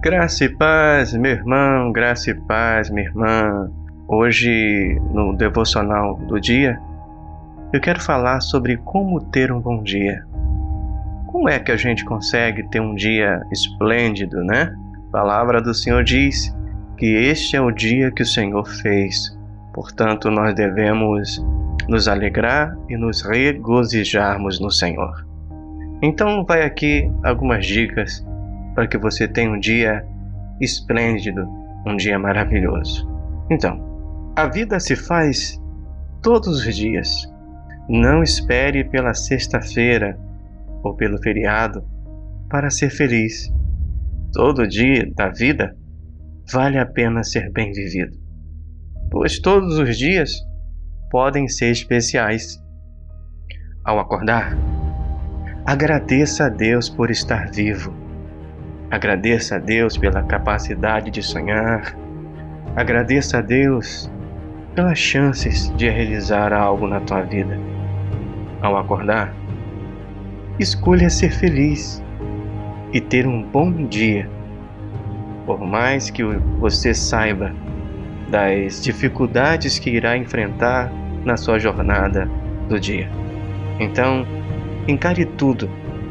Graça e paz, meu irmão, graça e paz, minha irmã. Hoje, no devocional do dia, eu quero falar sobre como ter um bom dia. Como é que a gente consegue ter um dia esplêndido, né? A palavra do Senhor diz que este é o dia que o Senhor fez. Portanto, nós devemos nos alegrar e nos regozijarmos no Senhor. Então, vai aqui algumas dicas para que você tenha um dia esplêndido, um dia maravilhoso. Então, a vida se faz todos os dias. Não espere pela sexta-feira ou pelo feriado para ser feliz. Todo dia da vida vale a pena ser bem vivido, pois todos os dias podem ser especiais. Ao acordar, agradeça a Deus por estar vivo Agradeça a Deus pela capacidade de sonhar. Agradeça a Deus pelas chances de realizar algo na tua vida. Ao acordar, escolha ser feliz e ter um bom dia. Por mais que você saiba das dificuldades que irá enfrentar na sua jornada do dia. Então, encare tudo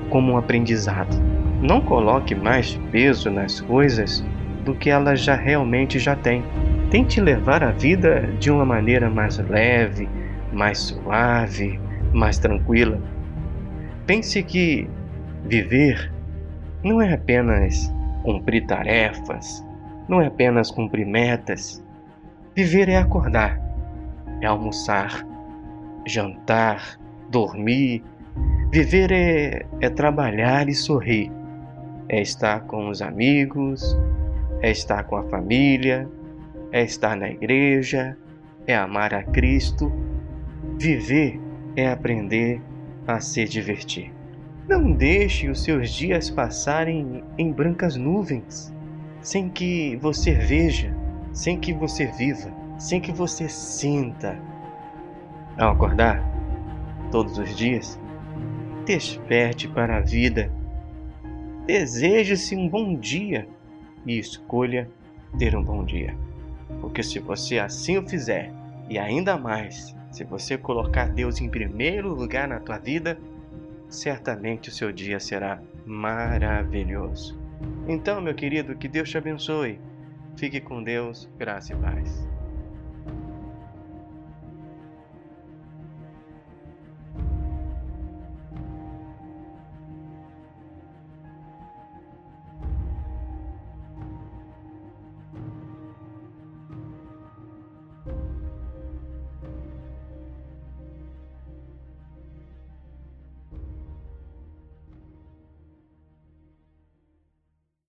como um aprendizado não coloque mais peso nas coisas do que elas já realmente já têm. Tente levar a vida de uma maneira mais leve, mais suave, mais tranquila. Pense que viver não é apenas cumprir tarefas, não é apenas cumprir metas. Viver é acordar, é almoçar, jantar, dormir. Viver é, é trabalhar e sorrir é estar com os amigos, é estar com a família, é estar na igreja, é amar a Cristo. Viver é aprender a se divertir. Não deixe os seus dias passarem em brancas nuvens, sem que você veja, sem que você viva, sem que você sinta. Ao acordar, todos os dias, desperte para a vida Deseje-se um bom dia e escolha ter um bom dia. Porque se você assim o fizer, e ainda mais, se você colocar Deus em primeiro lugar na tua vida, certamente o seu dia será maravilhoso. Então, meu querido, que Deus te abençoe. Fique com Deus, graça e paz.